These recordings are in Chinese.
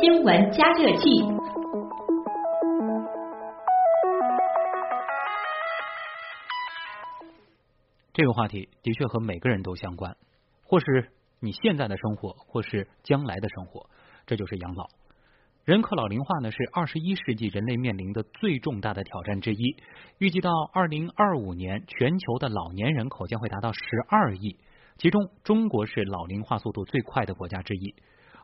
新闻加热器。这个话题的确和每个人都相关，或是你现在的生活，或是将来的生活，这就是养老。人口老龄化呢是二十一世纪人类面临的最重大的挑战之一。预计到二零二五年，全球的老年人口将会达到十二亿，其中中国是老龄化速度最快的国家之一。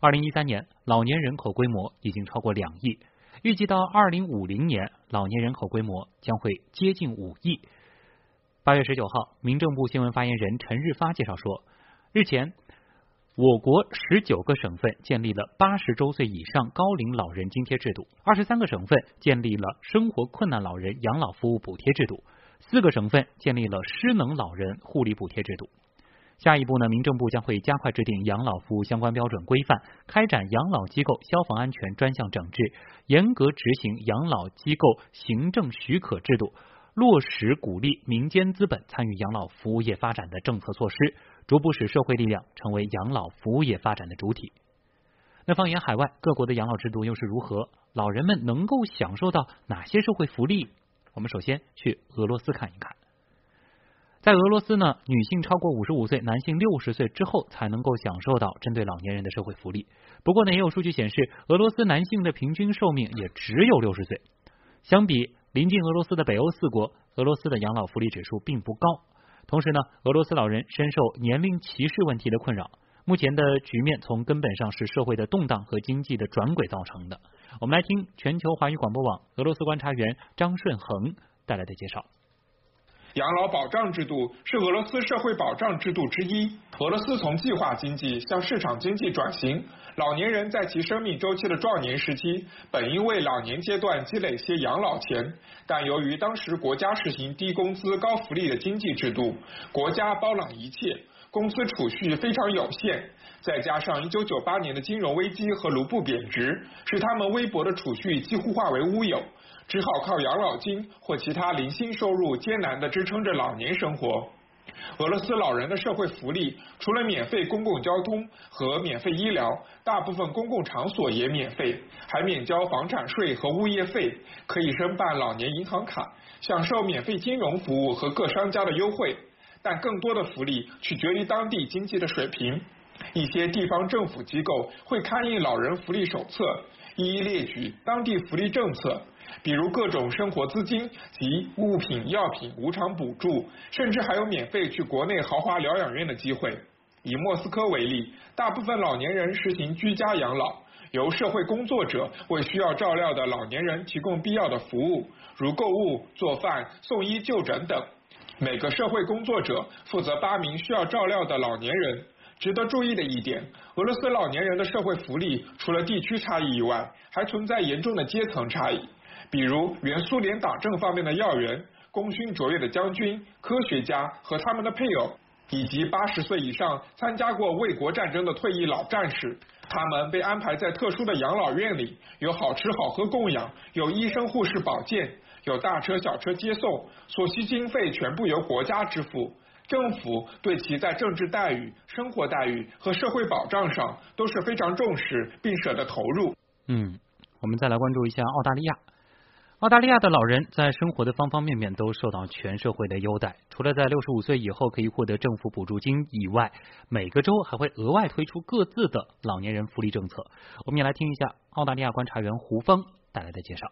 二零一三年，老年人口规模已经超过两亿，预计到二零五零年，老年人口规模将会接近五亿。八月十九号，民政部新闻发言人陈日发介绍说，日前。我国十九个省份建立了八十周岁以上高龄老人津贴制度，二十三个省份建立了生活困难老人养老服务补贴制度，四个省份建立了失能老人护理补贴制度。下一步呢，民政部将会加快制定养老服务相关标准规范，开展养老机构消防安全专项整治，严格执行养老机构行政许可制度，落实鼓励民间资本参与养老服务业发展的政策措施。逐步使社会力量成为养老服务业发展的主体。那放眼海外各国的养老制度又是如何？老人们能够享受到哪些社会福利？我们首先去俄罗斯看一看。在俄罗斯呢，女性超过五十五岁，男性六十岁之后才能够享受到针对老年人的社会福利。不过呢，也有数据显示，俄罗斯男性的平均寿命也只有六十岁。相比临近俄罗斯的北欧四国，俄罗斯的养老福利指数并不高。同时呢，俄罗斯老人深受年龄歧视问题的困扰。目前的局面从根本上是社会的动荡和经济的转轨造成的。我们来听全球华语广播网俄罗斯观察员张顺恒带来的介绍。养老保障制度是俄罗斯社会保障制度之一。俄罗斯从计划经济向市场经济转型，老年人在其生命周期的壮年时期，本应为老年阶段积累些养老钱，但由于当时国家实行低工资高福利的经济制度，国家包揽一切，工资储蓄非常有限，再加上1998年的金融危机和卢布贬值，使他们微薄的储蓄几乎化为乌有。只好靠养老金或其他零星收入艰难地支撑着老年生活。俄罗斯老人的社会福利除了免费公共交通和免费医疗，大部分公共场所也免费，还免交房产税和物业费，可以申办老年银行卡，享受免费金融服务和各商家的优惠。但更多的福利取决于当地经济的水平。一些地方政府机构会刊印老人福利手册，一一列举当地福利政策。比如各种生活资金及物品、药品无偿补助，甚至还有免费去国内豪华疗养院的机会。以莫斯科为例，大部分老年人实行居家养老，由社会工作者为需要照料的老年人提供必要的服务，如购物、做饭、送医就诊等。每个社会工作者负责八名需要照料的老年人。值得注意的一点，俄罗斯老年人的社会福利除了地区差异以外，还存在严重的阶层差异。比如原苏联党政方面的要员、功勋卓越的将军、科学家和他们的配偶，以及八十岁以上参加过卫国战争的退役老战士，他们被安排在特殊的养老院里，有好吃好喝供养，有医生护士保健，有大车小车接送，所需经费全部由国家支付，政府对其在政治待遇、生活待遇和社会保障上都是非常重视并舍得投入。嗯，我们再来关注一下澳大利亚。澳大利亚的老人在生活的方方面面都受到全社会的优待，除了在六十五岁以后可以获得政府补助金以外，每个州还会额外推出各自的老年人福利政策。我们也来听一下澳大利亚观察员胡峰带来的介绍。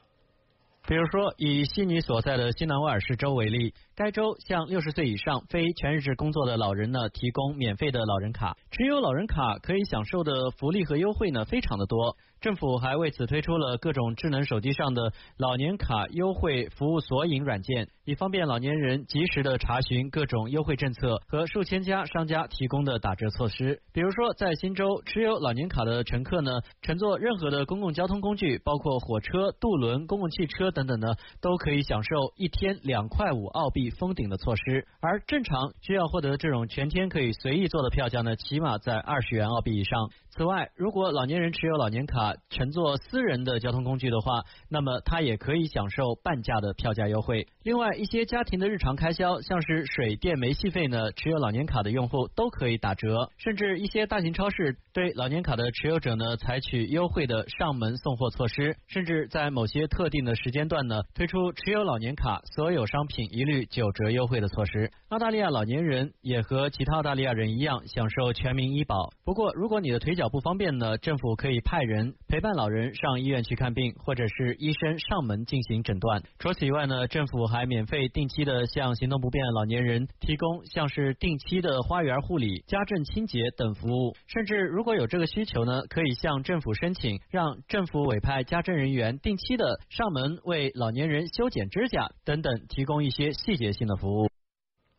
比如说，以悉尼所在的新南威尔士州为例，该州向六十岁以上非全日制工作的老人呢提供免费的老人卡，持有老人卡可以享受的福利和优惠呢非常的多。政府还为此推出了各种智能手机上的老年卡优惠服务索引软件，以方便老年人及时的查询各种优惠政策和数千家商家提供的打折措施。比如说，在新州，持有老年卡的乘客呢，乘坐任何的公共交通工具，包括火车、渡轮、公共汽车等。等呢，都可以享受一天两块五澳币封顶的措施。而正常需要获得这种全天可以随意坐的票价呢，起码在二十元澳币以上。此外，如果老年人持有老年卡乘坐私人的交通工具的话，那么他也可以享受半价的票价优惠。另外，一些家庭的日常开销，像是水电煤气费呢，持有老年卡的用户都可以打折。甚至一些大型超市对老年卡的持有者呢，采取优惠的上门送货措施，甚至在某些特定的时间段呢，推出持有老年卡所有商品一律九折优惠的措施。澳大利亚老年人也和其他澳大利亚人一样，享受全民医保。不过，如果你的腿脚不方便呢，政府可以派人陪伴老人上医院去看病，或者是医生上门进行诊断。除此以外呢，政府还免费定期的向行动不便老年人提供像是定期的花园护理、家政清洁等服务。甚至如果有这个需求呢，可以向政府申请，让政府委派家政人员定期的上门为老年人修剪指甲等等，提供一些细节性的服务。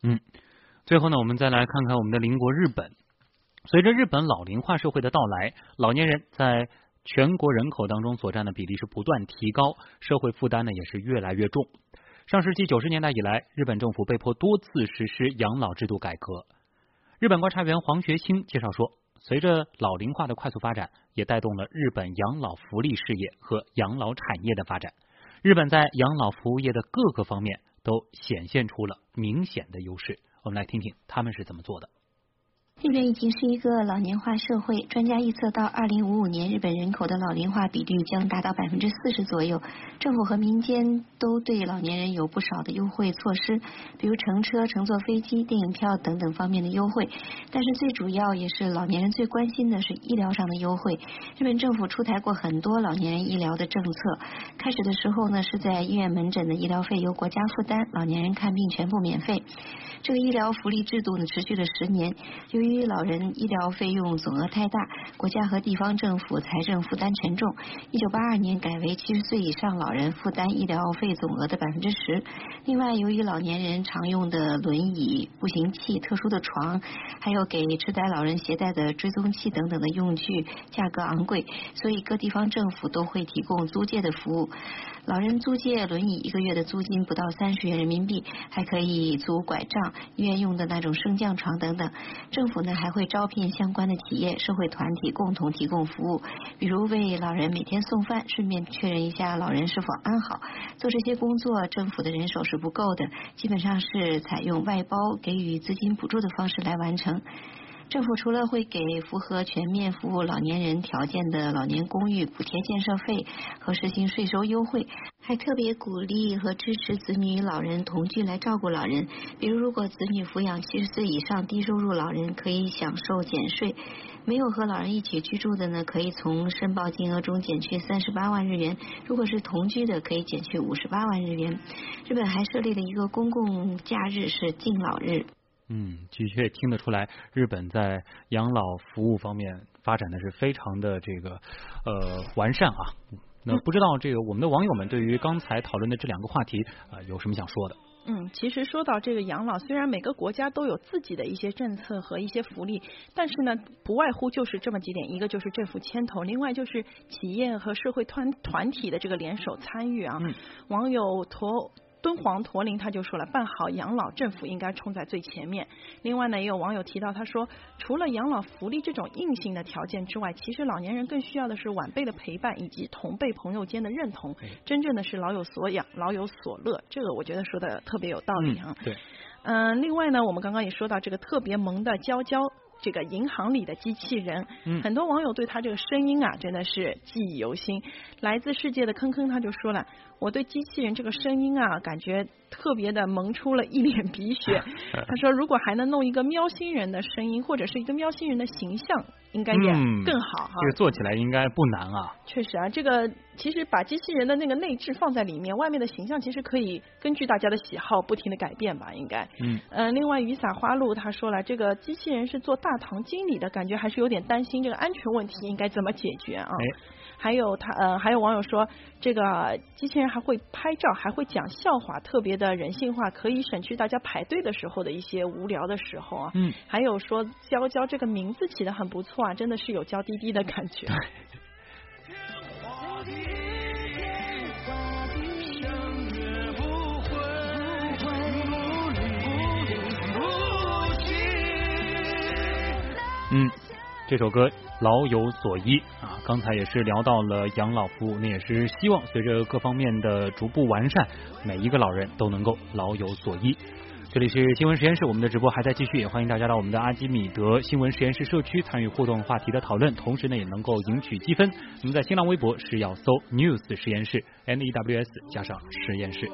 嗯，最后呢，我们再来看看我们的邻国日本。随着日本老龄化社会的到来，老年人在全国人口当中所占的比例是不断提高，社会负担呢也是越来越重。上世纪九十年代以来，日本政府被迫多次实施养老制度改革。日本观察员黄学清介绍说，随着老龄化的快速发展，也带动了日本养老福利事业和养老产业的发展。日本在养老服务业的各个方面都显现出了明显的优势。我们来听听他们是怎么做的。日本已经是一个老年化社会，专家预测到二零五五年，日本人口的老龄化比率将达到百分之四十左右。政府和民间都对老年人有不少的优惠措施，比如乘车、乘坐飞机、电影票等等方面的优惠。但是最主要也是老年人最关心的是医疗上的优惠。日本政府出台过很多老年人医疗的政策。开始的时候呢，是在医院门诊的医疗费由国家负担，老年人看病全部免费。这个医疗福利制度呢，持续了十年。由于老人医疗费用总额太大，国家和地方政府财政负担沉重。一九八二年改为七十岁以上老人负担医疗费总额的百分之十。另外，由于老年人常用的轮椅、步行器、特殊的床，还有给痴呆老人携带的追踪器等等的用具价格昂贵，所以各地方政府都会提供租借的服务。老人租借轮椅一个月的租金不到三十元人民币，还可以租拐杖、医院用的那种升降床等等。政府呢还会招聘相关的企业、社会团体共同提供服务，比如为老人每天送饭，顺便确认一下老人是否安好。做这些工作，政府的人手是不够的，基本上是采用外包给予资金补助的方式来完成。政府除了会给符合全面服务老年人条件的老年公寓补贴建设费和实行税收优惠，还特别鼓励和支持子女与老人同居来照顾老人。比如，如果子女抚养七十岁以上低收入老人，可以享受减税；没有和老人一起居住的呢，可以从申报金额中减去三十八万日元；如果是同居的，可以减去五十八万日元。日本还设立了一个公共假日是敬老日。嗯，的确听得出来，日本在养老服务方面发展的是非常的这个呃完善啊。那不知道这个我们的网友们对于刚才讨论的这两个话题啊有什么想说的？嗯，其实说到这个养老，虽然每个国家都有自己的一些政策和一些福利，但是呢，不外乎就是这么几点：一个就是政府牵头，另外就是企业和社会团团体的这个联手参与啊。网友托。敦煌驼铃他就说了，办好养老，政府应该冲在最前面。另外呢，也有网友提到，他说，除了养老福利这种硬性的条件之外，其实老年人更需要的是晚辈的陪伴以及同辈朋友间的认同，真正的是老有所养，老有所乐。这个我觉得说的特别有道理啊。对。嗯，另外呢，我们刚刚也说到这个特别萌的娇娇。这个银行里的机器人，很多网友对他这个声音啊，真的是记忆犹新。来自世界的坑坑他就说了，我对机器人这个声音啊，感觉特别的萌出了一脸鼻血。他说，如果还能弄一个喵星人的声音，或者是一个喵星人的形象。应该也更好哈，这个做起来应该不难啊。确实啊，这个其实把机器人的那个内置放在里面，外面的形象其实可以根据大家的喜好不停的改变吧，应该。嗯。嗯，另外雨洒花露他说了，这个机器人是做大堂经理的，感觉还是有点担心这个安全问题应该怎么解决啊？哎。还有他呃，还有网友说，这个机器人还会拍照，还会讲笑话，特别的人性化，可以省去大家排队的时候的一些无聊的时候啊。嗯。还有说，娇娇这个名字起的很不错啊，真的是有娇滴滴的感觉。这首歌老有所依啊，刚才也是聊到了养老服务，那也是希望随着各方面的逐步完善，每一个老人都能够老有所依。这里是新闻实验室，我们的直播还在继续，也欢迎大家到我们的阿基米德新闻实验室社区参与互动话题的讨论，同时呢也能够赢取积分。那么在新浪微博是要搜 news 实验室 n e w s 加上实验室。